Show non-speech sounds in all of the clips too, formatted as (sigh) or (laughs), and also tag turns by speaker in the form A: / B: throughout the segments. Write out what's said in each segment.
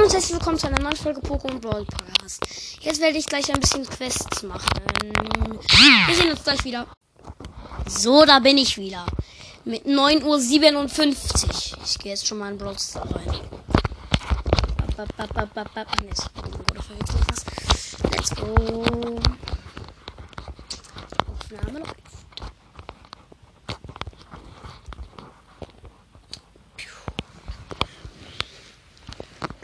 A: Hallo und herzlich willkommen zu einer neuen Folge Pokémon Brawl Podcast. Jetzt werde ich gleich ein bisschen Quests machen. Wir sehen uns gleich wieder. So, da bin ich wieder. Mit 9.57 Uhr. Ich gehe jetzt schon mal in Brawl rein. Let's go. Aufnahme läuft.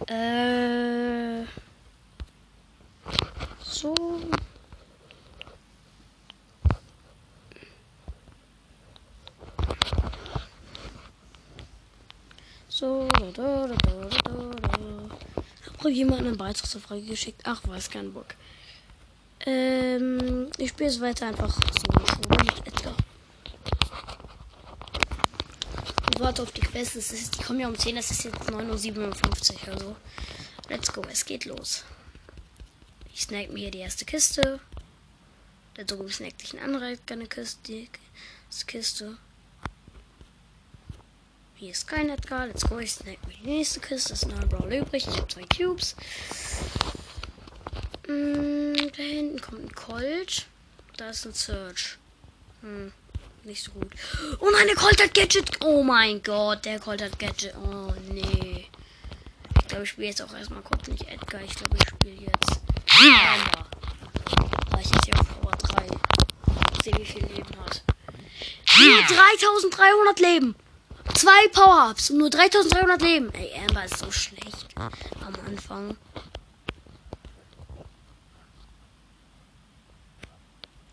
A: Äh. So. So, da, da, da, da, da, da. Hab jemand einen Beitrag zur Frage geschickt? Ach, weiß kein Bock. Ähm, ich spiele es weiter einfach so mit Edgar. Warte auf die Quest. Das ist, die kommen ja um 10, das ist jetzt 9.57 Uhr. Also, let's go, es geht los. Ich snack mir hier die erste Kiste. Der drüben snackt sich ein anderer eine Kiste. Die Kiste. Hier ist kein Edgar. Let's go. Ich snack mir die nächste Kiste. Das ist ein Brawl übrig. Ich habe zwei Cubes. Mm, da hinten kommt ein Colt. Da ist ein Search. Hm, nicht so gut. Oh nein, der Colt hat Gadget. Oh mein Gott, der Colt hat Gadget. Oh nee. Ich glaube, ich spiele jetzt auch erstmal kurz nicht Edgar. Ich glaube, ich spiele jetzt Amber. Weil ich jetzt hier auf Power 3. Ich sehe, wie viel Leben hat. Nur 3300 Leben. Zwei Power-Ups und nur 3300 Leben. Ey, Amber ist so schlecht am Anfang.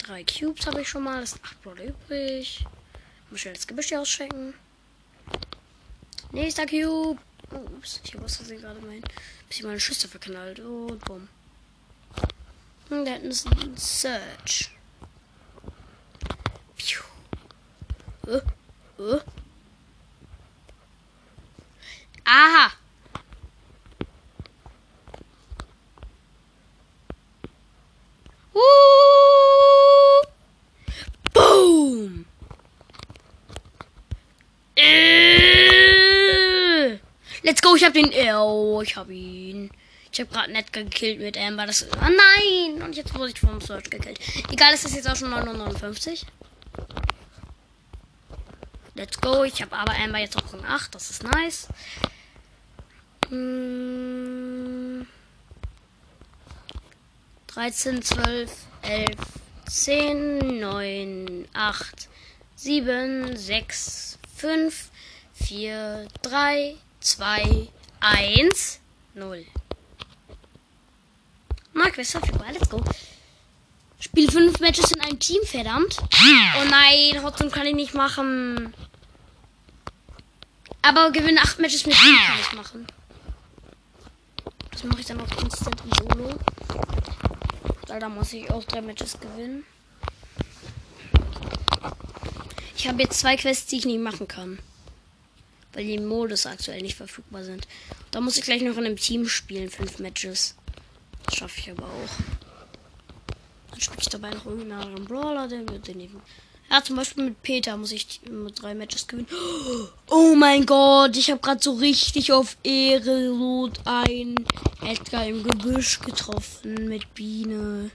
A: Drei Cubes habe ich schon mal. Das sind acht Brawler übrig. Muss schnell das Gebüsch hier auschecken. Nächster Cube. Ups, ich habe was versehen gerade mein. Bisschen meine Schüsse verknallt. Und bumm. Und da hinten ist ein Search. Piu. Uh, uh. Aha. Uh. Boom. Äh. Let's go, ich hab den. Oh, ich hab ihn. Ich hab gerade nett gekillt mit Amber. Das. Ah nein! Und jetzt wurde ich vom Search gekillt. Egal, es ist jetzt auch schon 959. Let's go. Ich habe aber Amber jetzt auch Rang 8. Das ist nice. Hm. 13, 12, 11, 10, 9, 8, 7, 6, 5, 4, 3, 2, 1, 0. Mark, Quest verfügbar. Let's go. Spiel 5 Matches in einem Team, verdammt. Oh nein, Hotzone kann ich nicht machen. Aber gewinne 8 Matches mit Team kann ich machen. Das mache ich dann auch instant im Solo. Weil da muss ich auch 3 Matches gewinnen. Ich habe jetzt zwei Quests, die ich nicht machen kann. Weil die Modus aktuell nicht verfügbar sind. Da muss ich gleich noch in einem Team spielen, 5 Matches. Das schaffe ich aber auch. Dann spiele ich dabei noch irgendeinen anderen Brawler, der wird den eben. Ja, zum Beispiel mit Peter muss ich mit drei Matches gewinnen. Oh mein Gott, ich habe gerade so richtig auf Ehre Rot ein Edgar im Gebüsch getroffen mit Biene.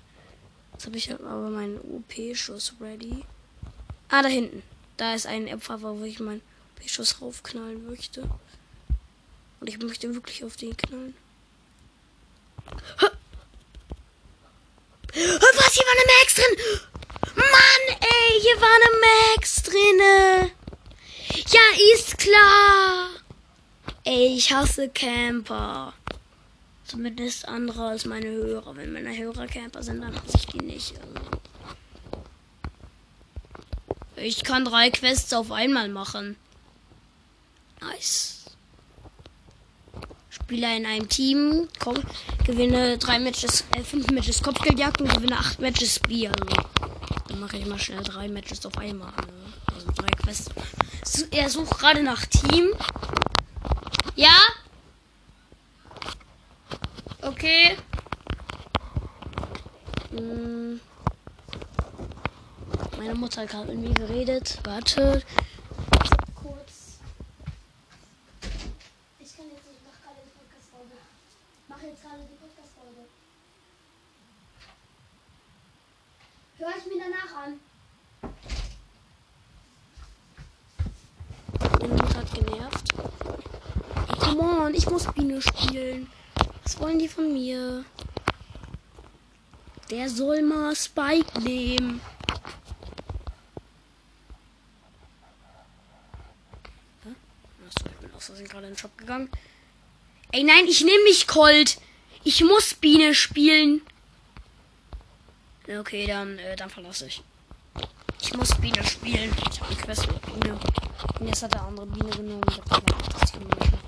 A: Jetzt habe ich aber meinen OP-Schuss ready. Ah, da hinten. Da ist ein Opfer, wo ich meinen OP-Schuss raufknallen möchte. Und ich möchte wirklich auf den knallen. Was? Hier war eine Max drin! Mann, ey, hier war eine Max drinne. Ja, ist klar. Ey, ich hasse Camper. Zumindest andere als meine Hörer. Wenn meine Hörer Camper sind, dann hasse ich die nicht. Also. Ich kann drei Quests auf einmal machen. Nice. Spieler in einem Team, komm, gewinne drei Matches, äh, fünf Matches Kopfgeldjagd und gewinne acht Matches Bier. Also, dann mache ich mal schnell drei Matches auf einmal. Ne? Also drei Quests. Er sucht gerade nach Team. Ja? Okay. Hm. Meine Mutter hat gerade mit mir geredet. Warte. Kurz. Ich kann jetzt nicht nach gerade die Podcast-Folge. mache jetzt gerade die Podcast-Folge. Hör ich mir danach an. Ich bin gerade genervt. Come on, ich muss Biene spielen. Was wollen die von mir? Der soll mal Spike nehmen. Achso, ich bin aus Versehen gerade in den Shop gegangen. Ey, nein, ich nehme nicht Colt. Ich muss Biene spielen. Okay, dann, äh, dann verlasse ich. Ich muss Biene spielen. Ich habe eine Quest mit Biene. Und jetzt hat der andere Biene genommen. Ich hab gedacht, das Team nicht mehr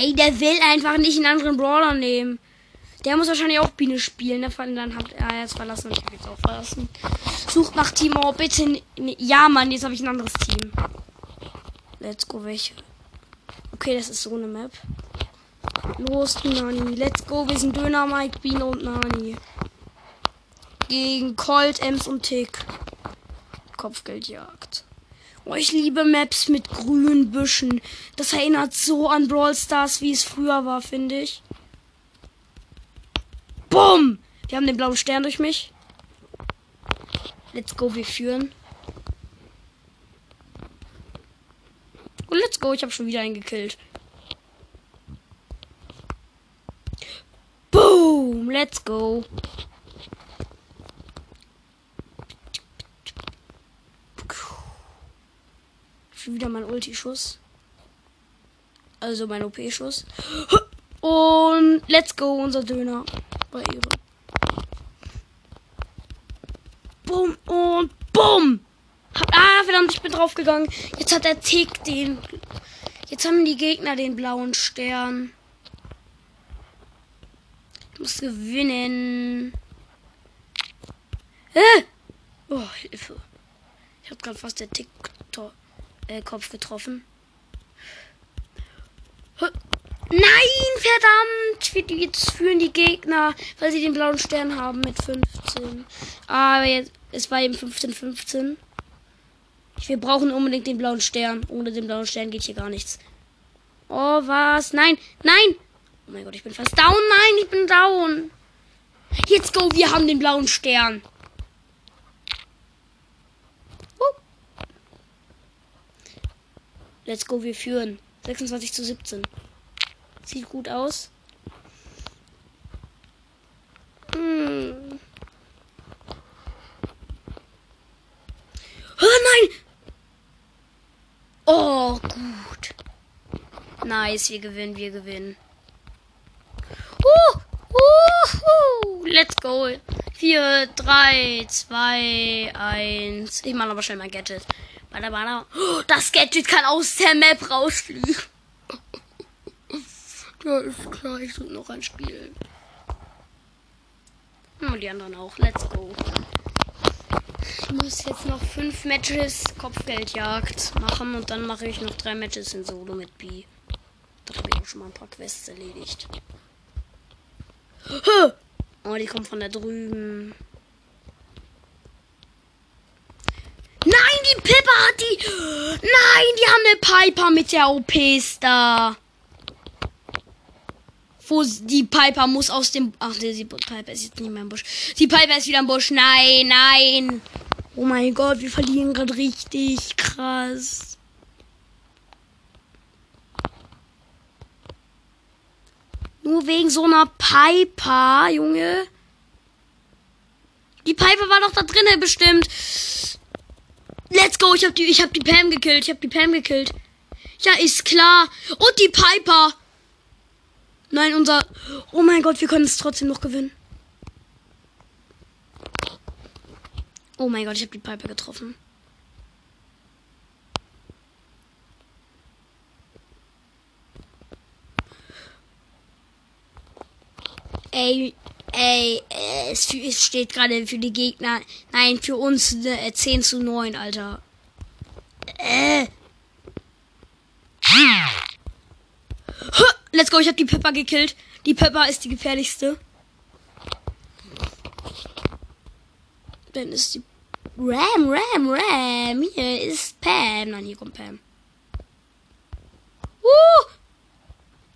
A: Ey, der will einfach nicht einen anderen Brawler nehmen. Der muss wahrscheinlich auch Biene spielen. Ne? Dann hat er jetzt verlassen ich habe jetzt auch verlassen. Sucht nach Team. Oh, bitte. Ja, Mann, jetzt habe ich ein anderes Team. Let's go, welche? Okay, das ist so eine Map. Los, Nani. Let's go. Wir sind Döner, Mike, Biene und Nani. Gegen Colt, Ems und Tick. Kopfgeldjagd. Oh, ich liebe Maps mit grünen Büschen. Das erinnert so an Brawl Stars, wie es früher war, finde ich. Bumm! Wir haben den blauen Stern durch mich. Let's go, wir führen. Und let's go, ich habe schon wieder einen gekillt. Boom! Let's go. Wieder mein Ulti-Schuss. Also mein OP-Schuss. Und let's go, unser Döner. Bei ihre. Bumm und bumm. Ah, verdammt, ich bin draufgegangen. Jetzt hat der Tick den. Jetzt haben die Gegner den blauen Stern. Ich muss gewinnen. Äh! Oh, Hilfe. Ich habe gerade fast der Tick äh, Kopf getroffen. Nein, verdammt! Jetzt führen die Gegner, weil sie den blauen Stern haben mit 15. Aber jetzt, es war eben 15, 15. Wir brauchen unbedingt den blauen Stern. Ohne den blauen Stern geht hier gar nichts. Oh, was? Nein, nein! Oh mein Gott, ich bin fast down. Nein, ich bin down. Jetzt go, wir haben den blauen Stern. Let's go, wir führen. 26 zu 17. Sieht gut aus. Hm. Oh nein! Oh, gut. Nice, wir gewinnen, wir gewinnen. Uh, uh, uh. Let's go. 4, 3, 2, 1. Ich mache aber schnell mein Gadget. Bada, bada. (gasps) Das Gadget kann aus der Map rausfliegen. (laughs) ja, ist klar, ich drück noch ein Spiel. Und die anderen auch. Let's go. Ich muss jetzt noch fünf Matches Kopfgeldjagd machen und dann mache ich noch drei Matches in Solo mit B. Da habe ich auch schon mal ein paar Quests erledigt. (gasps) Oh, die kommen von da drüben. Nein, die Pippa hat die. Nein, die haben eine Piper mit der OP-Star. Wo die Piper muss aus dem. Ach, die Piper ist jetzt nicht mehr im Busch. Die Piper ist wieder im Busch. Nein, nein. Oh mein Gott, wir verlieren gerade richtig krass. Nur wegen so einer Piper, Junge. Die Piper war doch da drinnen bestimmt. Let's go, ich hab die, ich hab die Pam gekillt, ich hab die Pam gekillt. Ja, ist klar. Und die Piper. Nein, unser. Oh mein Gott, wir können es trotzdem noch gewinnen. Oh mein Gott, ich hab die Piper getroffen. Ey, Ey, äh, es steht gerade für die Gegner. Nein, für uns ne, äh, 10 zu 9, Alter. Äh. Let's go, ich hab die Pepper gekillt. Die Pepper ist die gefährlichste. Dann ist die. Ram, Ram, Ram. Hier ist Pam. Nein, hier kommt Pam. Woo!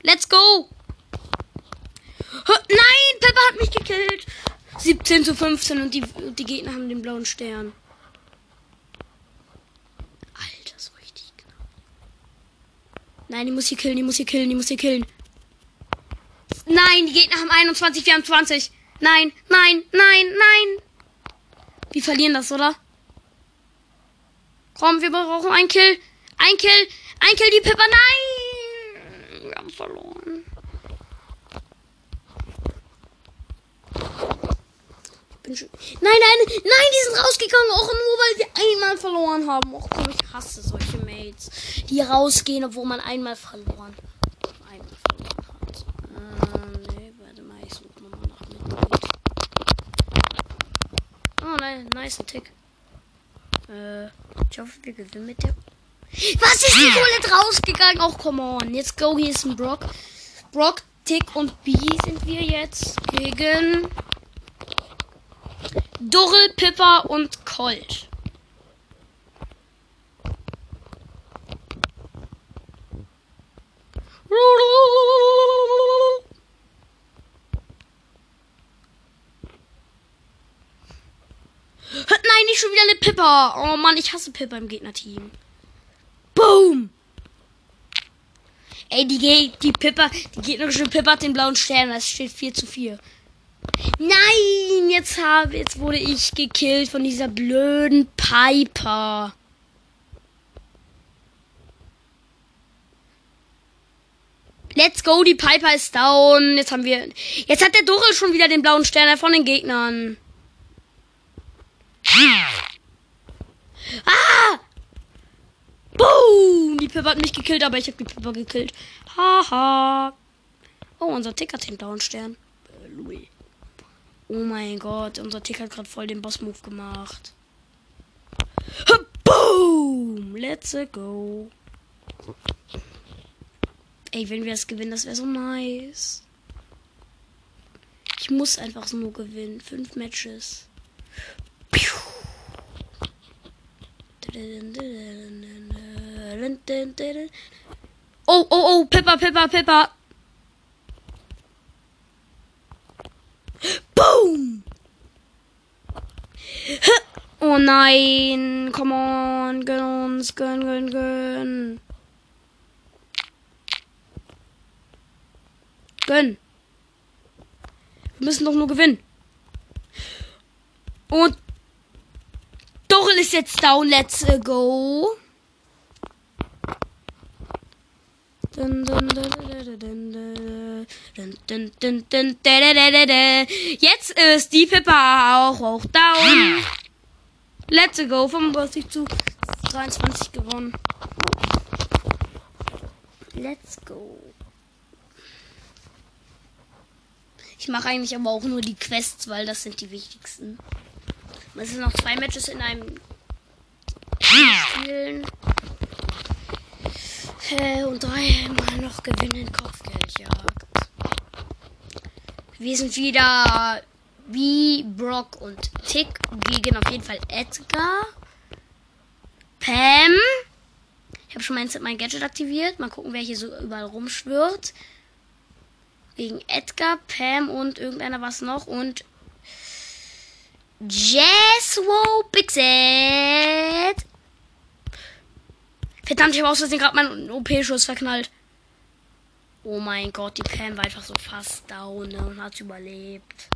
A: Let's go! Nein, Pepper hat mich gekillt. 17 zu 15 und die, die Gegner haben den blauen Stern. Alter, so richtig knapp. Nein, die muss hier killen, die muss hier killen, die muss hier killen. Nein, die Gegner haben 21, wir haben 20. Nein, nein, nein, nein. Wir verlieren das, oder? Komm, wir brauchen ein Kill. Ein Kill. Ein Kill, die Pippa. Nein. Wir haben verloren. Nein, nein, nein, die sind rausgegangen, auch nur weil wir einmal verloren haben. Och komm, ich hasse solche Mates, die rausgehen, obwohl man einmal verloren, einmal verloren hat. Äh, nee, warte mal, ich suche nochmal nach Mitglied. Oh nein, nice Tick. Äh, ich hoffe, wir gewinnen mit der. Was ist die Bullet rausgegangen? Auch come on. Jetzt go, hier ist ein Brock. Brock, Tick und B sind wir jetzt gegen Durrell, Pippa und Colt. Nein, nicht schon wieder eine Pippa. Oh Mann, ich hasse Pippa im Gegnerteam. Boom! Ey, die, die Pippa, die gegnerische Pippa hat den blauen Stern. Das steht 4 zu 4. Nein, jetzt habe, jetzt wurde ich gekillt von dieser blöden Piper. Let's go, die Piper ist down. Jetzt haben wir. Jetzt hat der Dorel schon wieder den blauen Stern von den Gegnern. Ah! Boom! Die Pippa hat mich gekillt, aber ich habe die Pippa gekillt. Haha. Oh, unser Tick hat den blauen Stern. Äh, Louis. Oh mein Gott, unser Tick hat gerade voll den Boss-Move gemacht. Boom! Let's go. Ey, wenn wir es gewinnen, das wäre so nice. Ich muss einfach so nur gewinnen. Fünf Matches. Oh, oh, oh, Pippa, Pippa, Pippa. Boom! (laughs) Oh nein, come on, gönn uns, gönn, gönn, gönn. Gönn. Wir müssen doch nur gewinnen. Und Dorel ist jetzt down, let's go. Jetzt ist die Pippa auch hoch down. Let's go. 35 zu 23 gewonnen. Let's go. Ich mache eigentlich aber auch nur die Quests, weil das sind die wichtigsten. Es sind noch zwei Matches in einem Spielen. Äh, und dreimal noch gewinnen Kopfgeldjagd. Wir sind wieder wie Brock und Tick gegen auf jeden Fall Edgar. Pam. Ich habe schon mein, mein Gadget aktiviert. Mal gucken, wer hier so überall rumschwirrt. Gegen Edgar, Pam und irgendeiner was noch. Und Jeswo Pixet. Verdammt, ich habe aus Versehen gerade meinen OP-Schuss verknallt. Oh mein Gott, die Pam war einfach so fast down ne, und hat überlebt.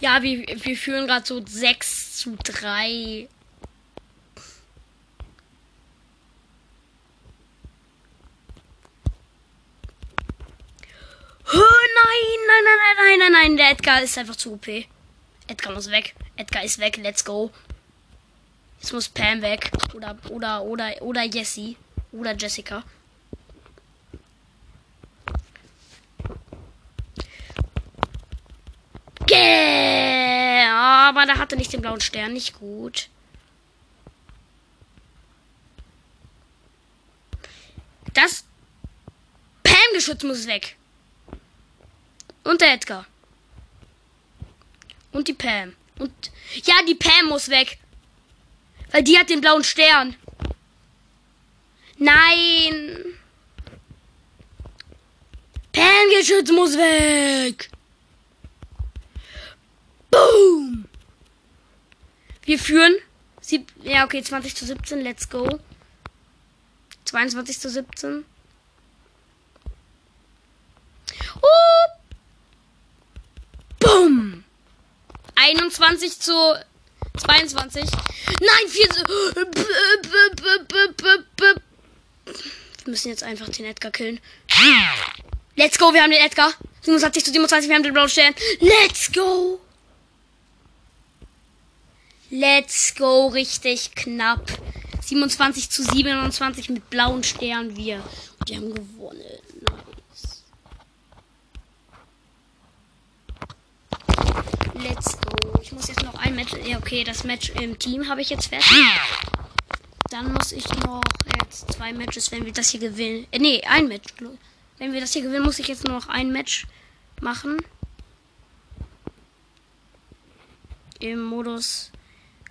A: Ja, wir, wir führen gerade so 6 zu 3. Oh, nein, nein, nein, nein, nein, nein, nein, der Edgar ist einfach zu OP. Edgar muss weg. Edgar ist weg, let's go. Jetzt muss Pam weg. Oder, oder, oder, oder Jessie. Oder Jessica. Yeah! Aber da hatte nicht den blauen Stern, nicht gut. Das. Geschütz muss weg. Und der Edgar. Und die Pam. Und. Ja, die Pam muss weg. Weil die hat den blauen Stern. Nein. Pam-Geschütz muss weg. Boom. Wir führen. Sieb ja, okay, 20 zu 17. Let's go. 22 zu 17. Oh. Boom. 21 zu 22. Nein, 4 zu. Wir müssen jetzt einfach den Edgar killen. Let's go, wir haben den Edgar. 27 zu 27, wir haben den blauen Stern. Let's go. Let's go, richtig knapp. 27 zu 27 mit blauen Stern wir. Und die haben gewonnen. Nice. Let's go. Ich muss jetzt noch ein Match. Ja, okay, das Match im Team habe ich jetzt fertig. Dann muss ich noch jetzt zwei Matches, wenn wir das hier gewinnen. Äh, nee, ein Match. Wenn wir das hier gewinnen, muss ich jetzt nur noch ein Match machen. Im Modus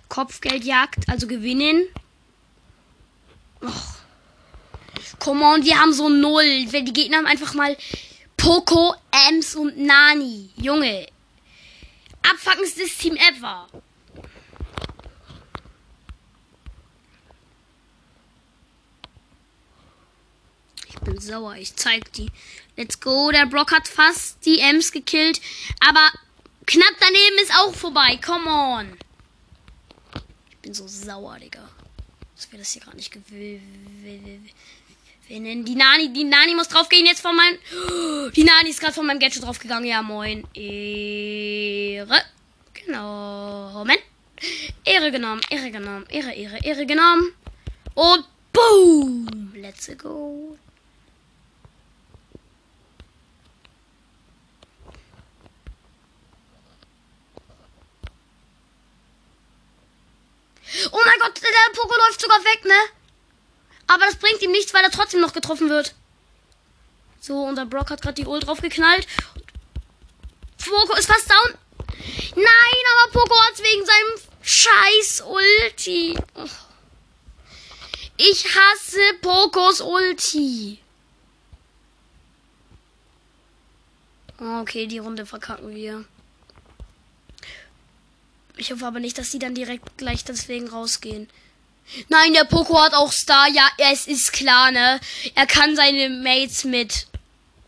A: Kopfgeldjagd, also gewinnen. Och. Come on, die haben so null. Die Gegner haben einfach mal Poco, Ems und Nani. Junge. Abfuckenstes Team ever. Ich bin sauer. Ich zeig die. Let's go. Der Brock hat fast die Ems gekillt. Aber knapp daneben ist auch vorbei. Come on. Ich bin so sauer, Digga. Dass wir das hier gerade nicht gewinnen. Die Nani, die Nani muss draufgehen jetzt von meinem. Die Nani ist gerade von meinem Gadget draufgegangen. Ja, moin. Ehre. Genau. Moment. Ehre genommen, Ehre genommen, Ehre, Ehre, Ehre genommen. Und boom. Let's go. Oh mein Gott, der Poko läuft sogar weg, ne? Aber das bringt ihm nichts, weil er trotzdem noch getroffen wird. So, und der Brock hat gerade die Ult draufgeknallt. Poko ist fast down. Nein, aber Poko hat wegen seinem scheiß Ulti. Ich hasse Pokos Ulti. Okay, die Runde verkacken wir. Ich hoffe aber nicht, dass die dann direkt gleich deswegen rausgehen. Nein, der Poco hat auch Star. Ja, es ist klar, ne? Er kann seine Mates mit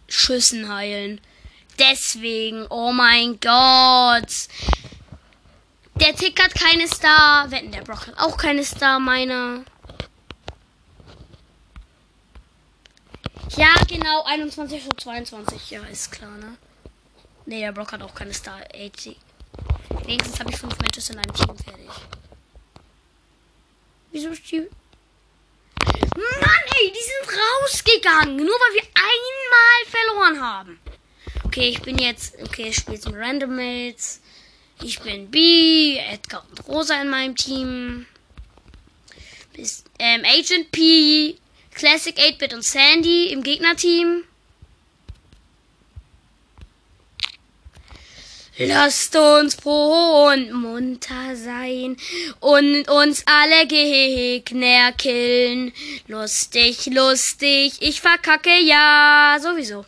A: Schüssen heilen. Deswegen, oh mein Gott. Der Tick hat keine Star. Wetten, der Brock hat auch keine Star, meiner. Ja, genau, 21 zu 22. Ja, ist klar, ne? Ne, der Brock hat auch keine Star. 80. Wenigstens habe ich fünf Matches in einem Team fertig. Wieso die. Mann, ey, die sind rausgegangen. Nur weil wir einmal verloren haben. Okay, ich bin jetzt. Okay, ich spiele jetzt mit Random Mates. Ich bin B, Edgar und Rosa in meinem Team. Bis, ähm, Agent P, Classic 8-Bit und Sandy im Gegnerteam. Lasst uns froh und munter sein und uns alle Gegner killen. Lustig, lustig, ich verkacke ja sowieso.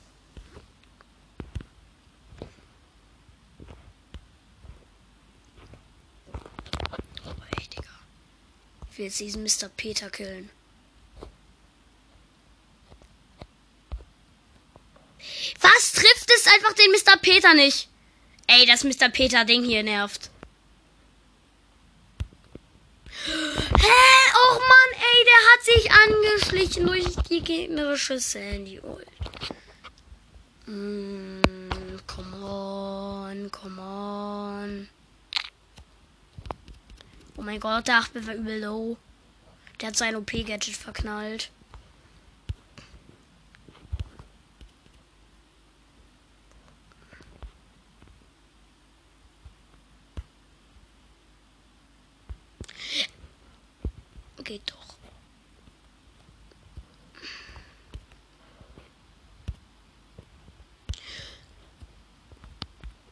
A: Oh, ey, Digga. Ich will jetzt diesen Mr. Peter killen. Was trifft es einfach den Mr. Peter nicht? Ey, das Mr. Peter Ding hier nervt. Hä? Och Mann, ey, der hat sich angeschlichen durch die gegnerische Sandy Ult. Mm, come on, come on. Oh mein Gott, der 8 war übel low. Der hat sein OP-Gadget verknallt. geht doch.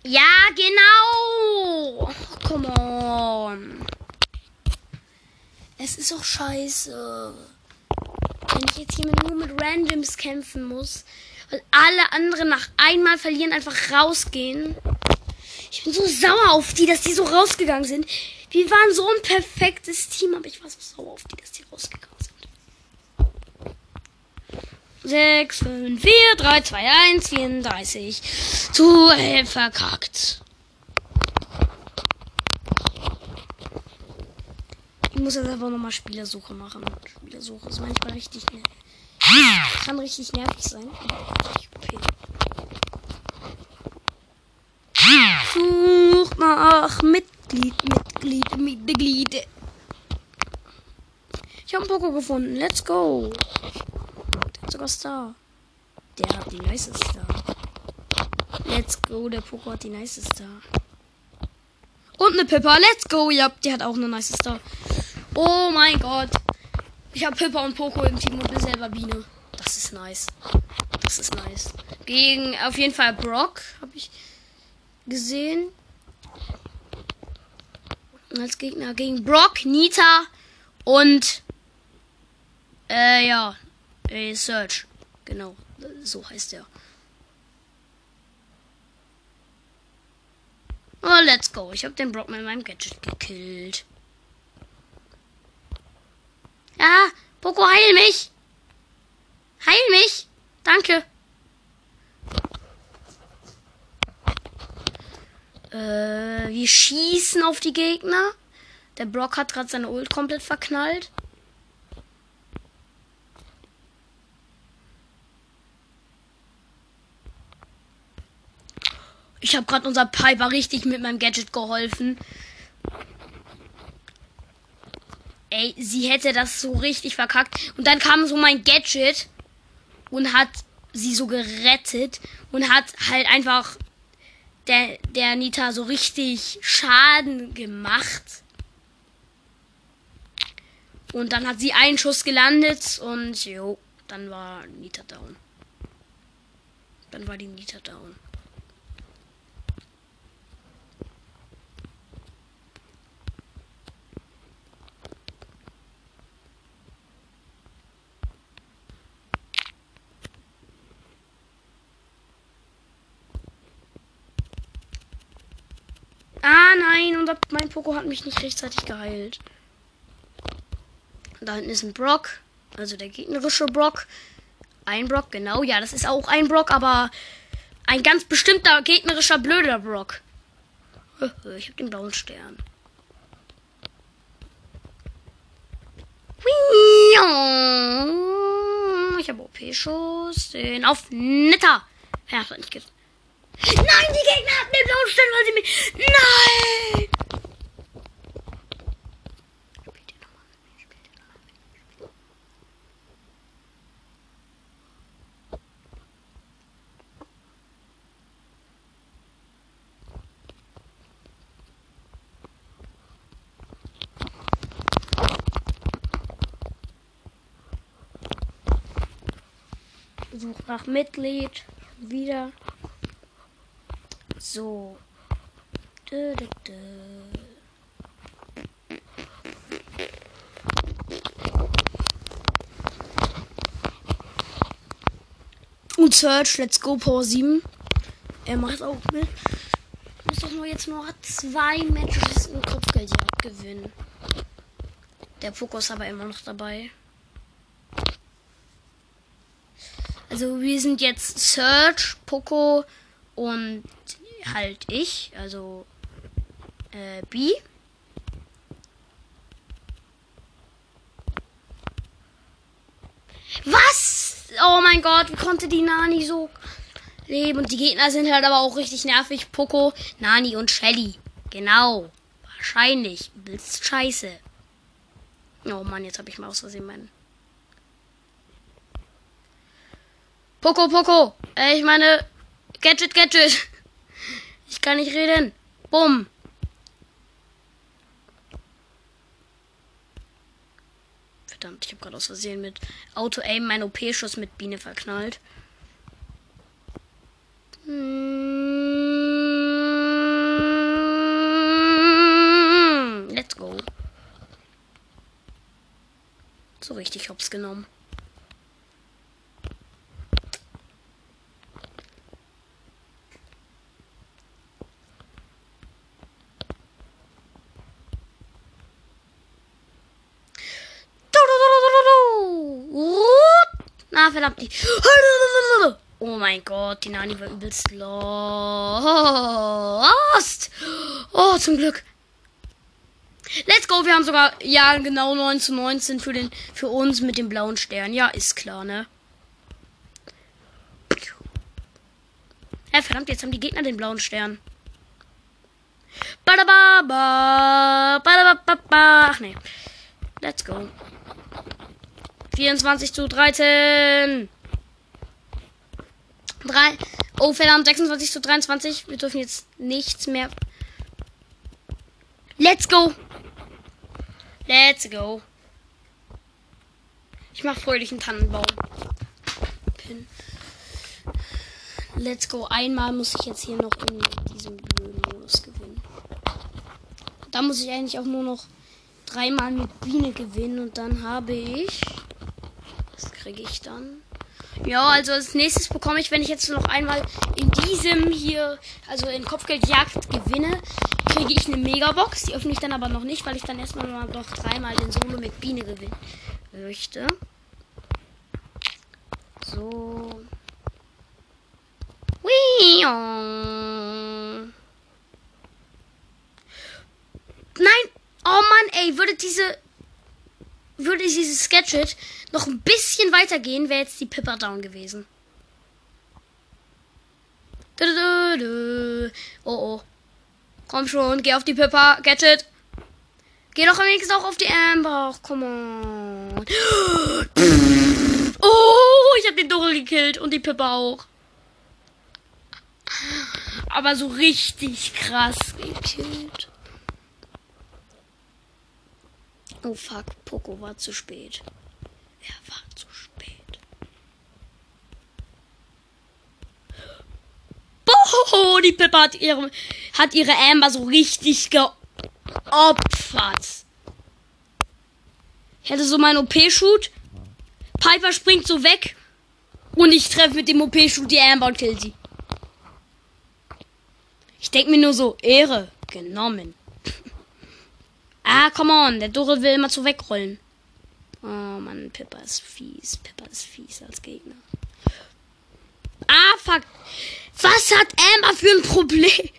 A: Ja, genau. Oh, come on. Es ist auch scheiße. Wenn ich jetzt hier nur mit Randoms kämpfen muss, weil alle anderen nach einmal verlieren, einfach rausgehen. Ich bin so sauer auf die, dass die so rausgegangen sind. Wir waren so ein perfektes Team, aber ich war so sauer auf die, dass die rausgegangen sind. 6, 5, 4, 3, 2, 1, 34. Zu äh, verkackt. Ich muss jetzt einfach nochmal Spielersuche machen. Spielersuche ist manchmal richtig nervig. Kann richtig nervig sein. Okay. Such nach Mitglied, Mitglied, Mitglied. Ich habe einen Poko gefunden. Let's go sogar Star. Der hat die nice Star. Let's go, der Poco hat die nice Star. Und eine Pippa, let's go. Ja, die hat auch eine nice Star. Oh mein Gott. Ich habe Pippa und Poco im Team und bin selber Biene. Das ist nice. Das ist nice. Gegen auf jeden Fall Brock habe ich gesehen. Als Gegner gegen Brock, Nita und äh, ja, äh, Search. Genau, so heißt er. Oh, let's go. Ich habe den Brock mit meinem Gadget gekillt. Ja, Poco, heil mich. Heil mich. Danke. Äh, wir schießen auf die Gegner. Der Brock hat gerade seine Ult komplett verknallt. Ich habe gerade unser Piper richtig mit meinem Gadget geholfen. Ey, sie hätte das so richtig verkackt. Und dann kam so mein Gadget und hat sie so gerettet und hat halt einfach der, der Nita so richtig Schaden gemacht. Und dann hat sie einen Schuss gelandet und jo, dann war Nita down. Dann war die Nita down. Ah nein, unser, mein Poko hat mich nicht rechtzeitig geheilt. Da hinten ist ein Brock. Also der gegnerische Brock. Ein Brock, genau. Ja, das ist auch ein Brock, aber ein ganz bestimmter gegnerischer blöder Brock. (laughs) Ich habe den blauen Stern. Ich habe OP-Schuss. Den auf Netter. Ja, nicht Nein, die Gegner hatten den blauen Stern, weil sie mich. Nein! Such nach Mitglied. Wieder. So. Dö, dö, dö. Und Search, let's go, Power 7. Er macht auch mit. Muss doch nur jetzt noch zwei Matches im Kopfgeldjagd gewinnen. Der Fokus aber immer noch dabei. Also wir sind jetzt Search, Poco und halt ich, also äh, B. Was? Oh mein Gott, wie konnte die Nani so leben? Und die Gegner sind halt aber auch richtig nervig. Poco, Nani und Shelly. Genau. Wahrscheinlich. Blitz scheiße. Oh Mann, jetzt habe ich mal aus Versehen meinen. Poco, Poco. Äh, ich meine, Gadget, Gadget. Ich kann nicht reden. Bumm. Verdammt, ich habe gerade aus Versehen mit Auto-Aim meinen OP-Schuss mit Biene verknallt. Hm. Let's go. So richtig hops genommen. Na, verdammt nicht. (laughs) Oh mein Gott, die Nani war übelst lost. Oh, zum Glück. Let's go, wir haben sogar, ja, genau 9 zu 19 für, den, für uns mit dem blauen Stern. Ja, ist klar, ne? Ja, verdammt, jetzt haben die Gegner den blauen Stern. Badababa, badababa, ach nee. Let's go. 24 zu 13. 3. Oh, verdammt, 26 zu 23. Wir dürfen jetzt nichts mehr. Let's go. Let's go. Ich mach fröhlichen Tannenbaum. Pin. Let's go. Einmal muss ich jetzt hier noch in diesem blöden Modus gewinnen. Da muss ich eigentlich auch nur noch dreimal mit Biene gewinnen und dann habe ich. Was kriege ich dann? Ja, also als nächstes bekomme ich, wenn ich jetzt noch einmal in diesem hier, also in Kopfgeldjagd gewinne, kriege ich eine Megabox. Die öffne ich dann aber noch nicht, weil ich dann erstmal mal noch dreimal den Solo mit Biene gewinnen möchte. So. Wii Nein! Oh Mann, ey, würde diese würde dieses Sketchet noch ein bisschen weitergehen, wäre jetzt die Pippa down gewesen. Oh oh. Komm schon, geh auf die Pippa, Gadget. Geh doch wenigstens auch auf die Amber. Ach, come on. Oh, ich hab den Dore gekillt und die Pippa auch. Aber so richtig krass gekillt. Oh fuck, Poco war zu spät. Er war zu spät. Boah, die Pippa hat ihre, hat ihre Amber so richtig geopfert. Ich hätte so meinen OP-Shoot. Piper springt so weg. Und ich treffe mit dem OP-Shoot die Amber und kill sie. Ich denke mir nur so, Ehre genommen. Ah, come on. Der Dore will immer zu wegrollen. Oh Mann, Pippa ist fies. Pippa ist fies als Gegner. Ah, fuck. Was hat Amber für ein Problem?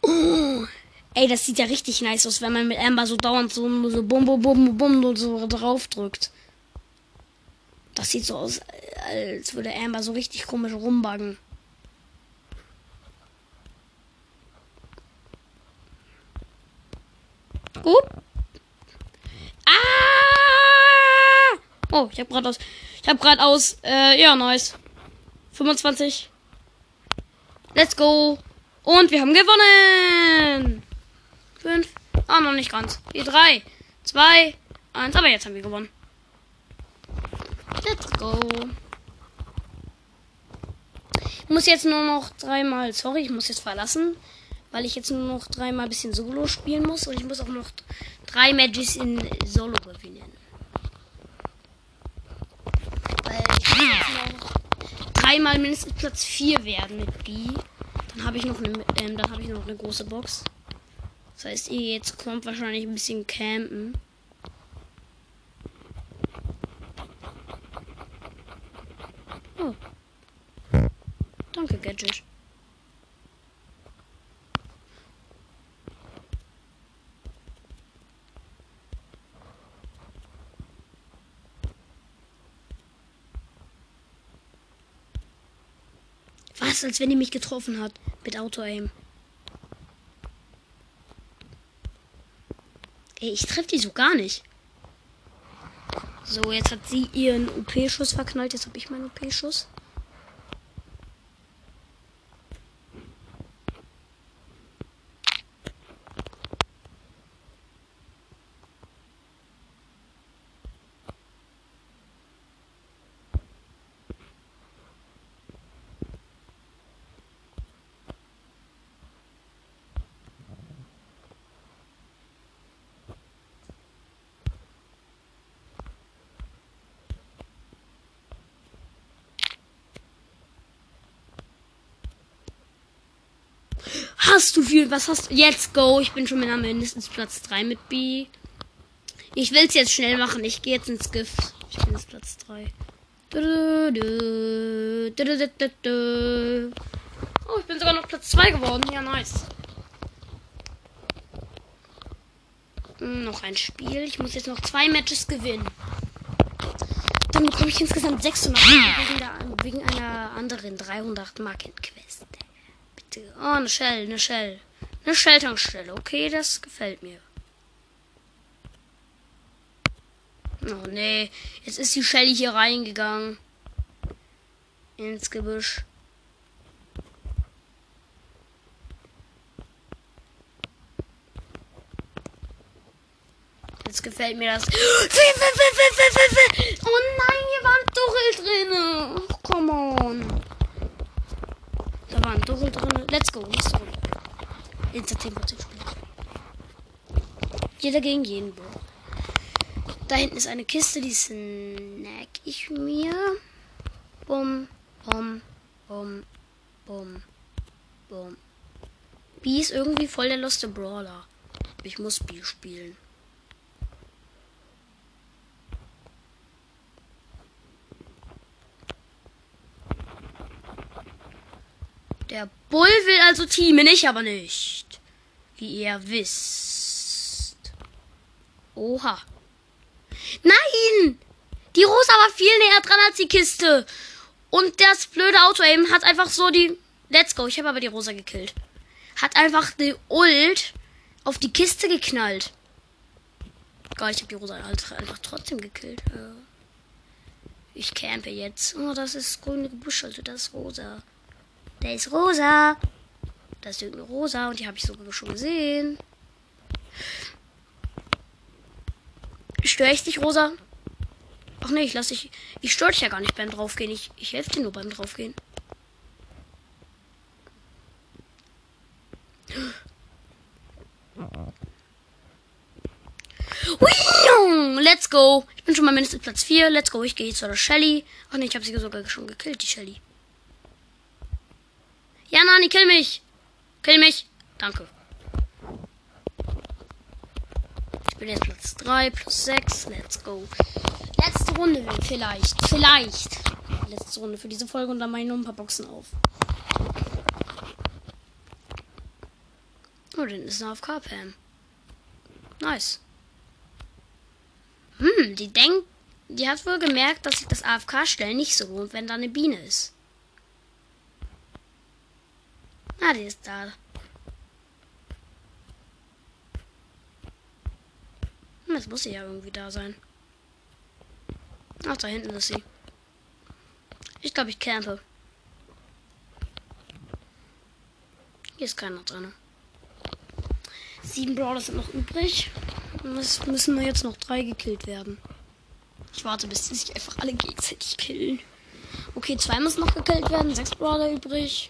A: Oh. (laughs) Ey, das sieht ja richtig nice aus, wenn man mit Amber so dauernd so, so bum bum bum bum so drauf drückt. Das sieht so aus, als würde Amber so richtig komisch rumbaggen. Gut. Ah! Oh, ich habe gerade aus. Ich habe gerade aus. Äh, ja, nice. 25. Let's go. Und wir haben gewonnen. 5. Ah, noch nicht ganz. Die 3, 2, 1. Aber jetzt haben wir gewonnen. Let's go. Ich muss jetzt nur noch dreimal. Sorry, ich muss jetzt verlassen weil ich jetzt nur noch dreimal ein bisschen Solo spielen muss und ich muss auch noch drei Matches in Solo gewinnen. Weil ich muss noch dreimal mindestens Platz 4 werden mit B. Dann habe ich ähm, dann habe ich noch eine große Box. Das heißt, ihr jetzt kommt wahrscheinlich ein bisschen campen. Oh. Danke, Gadget. Als wenn die mich getroffen hat mit Auto-Aim. Ey, ich treffe die so gar nicht. So, jetzt hat sie ihren OP-Schuss verknallt. Jetzt habe ich meinen OP-Schuss. Hast du viel? Was hast du? Jetzt go. Ich bin schon mit mindestens Platz 3 mit B. Ich will es jetzt schnell machen. Ich gehe jetzt ins Gift. Ich bin jetzt Platz 3. Oh, ich bin sogar noch Platz 2 geworden. Ja, nice. Hm, noch ein Spiel. Ich muss jetzt noch zwei Matches gewinnen. Dann bekomme ich insgesamt 600 wegen, der, wegen einer anderen 300 Marken Quest. Oh, eine Shell, eine Shell. Eine Shell-Tankstelle. Okay, das gefällt mir. Oh nee, jetzt ist die Shelly hier reingegangen. Ins Gebüsch. Jetzt gefällt mir das. (gasps) Oh nein, hier war ein Tuchel drin. Oh, come on. Da Tuchel drin. Let's go. Nächste Runde. Insta 10% Spiel. Jeder gegen jeden, Bro. Da hinten ist eine Kiste, die snack ich mir. Bum, bum, bum, bum, bum. B ist irgendwie voll der Lost Brawler. Ich muss B spielen. Der Bull will also teamen, ich aber nicht. Wie ihr wisst. Oha. Nein! Die Rosa war viel näher dran als die Kiste. Und das blöde Auto eben hat einfach so die. Let's go, ich habe aber die Rosa gekillt. Hat einfach die Ult auf die Kiste geknallt. Geil, ich habe die Rosa einfach trotzdem gekillt. Ich campe jetzt. Oh, das ist grüne Gebüsch, also das ist rosa. Der ist rosa. Das ist irgendeine rosa und die habe ich sogar schon gesehen. Störe ich dich, Rosa? Ach nee, ich lasse dich. Ich störe dich ja gar nicht beim draufgehen. Ich, ich helfe dir nur beim draufgehen. Let's go. Ich bin schon mal mindestens Platz 4. Let's go. Ich gehe jetzt zu der Shelly. Ach nee, ich habe sie sogar schon gekillt, die Shelly. Ja, Nani, kill mich. Kill mich. Danke. bin jetzt Platz 3, plus 6. Let's go. Letzte Runde vielleicht. Vielleicht. Letzte Runde für diese Folge und dann mache ich noch ein paar Boxen auf. Oh, dann ist eine AFK-Pam. Nice. Hm, die denkt, die hat wohl gemerkt, dass sich das AFK-Stellen nicht so lohnt, wenn da eine Biene ist. Ah, die ist da. Das muss sie ja irgendwie da sein. Ach, da hinten ist sie. Ich glaube, ich campe. Hier ist keiner drin. Sieben Brawler sind noch übrig. Es müssen wir jetzt noch drei gekillt werden. Ich warte, bis die sich einfach alle gegenseitig killen. Okay, zwei müssen noch gekillt werden. Sechs Brawler übrig.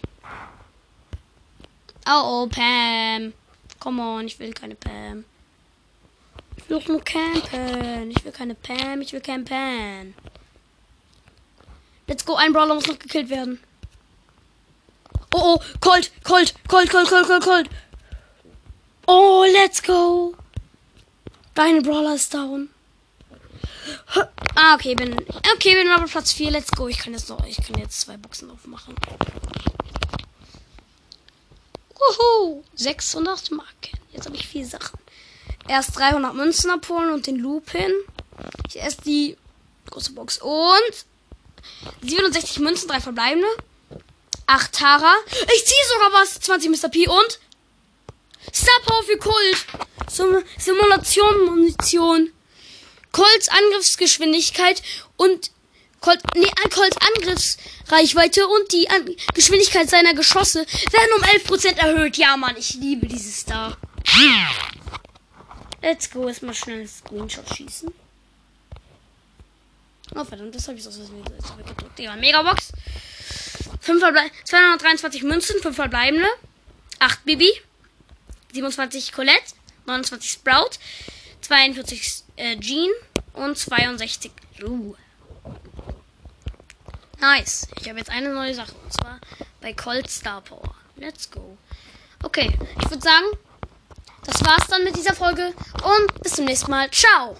A: Oh, oh, Pam. Come on, ich will keine Pam. Ich will nur campen. Ich will keine Pam, ich will campen. Let's go, ein Brawler muss noch gekillt werden. Oh, oh, Colt, Colt, Colt, Colt, Colt, Colt, Colt. Oh, let's go. Deine Brawler ist down. Ah, okay, bin. Okay, bin aber Platz 4. Let's go. Ich kann jetzt noch. Ich kann jetzt zwei Boxen aufmachen. Wuhu! 600 Marken. Jetzt habe ich vier Sachen erst 300 Münzen abholen und den Lupin. Ich erst die große Box und 67 Münzen, drei verbleibende. 8 Tara. Ich ziehe sogar was. 20 Mr. P und Star Power für Kult. Sim Simulation Munition. Colts Angriffsgeschwindigkeit und Colt, nee, Colts Angriffsreichweite und die An Geschwindigkeit seiner Geschosse werden um 11% erhöht. Ja, Mann, ich liebe dieses Star. Let's go. Erstmal schnell einen Screenshot schießen. Oh, verdammt, das habe ich aus Versehen weggedrückt. Ja, Megabox. 5 223 Münzen, 5 verbleibende. 8 Bibi. 27 Colette. 29 Sprout. 42 äh, Jean. Und 62 Lu. Nice. Ich habe jetzt eine neue Sache. Und zwar bei Colt Star Power. Let's go. Okay, ich würde sagen, das war's dann mit dieser Folge und bis zum nächsten Mal. Ciao!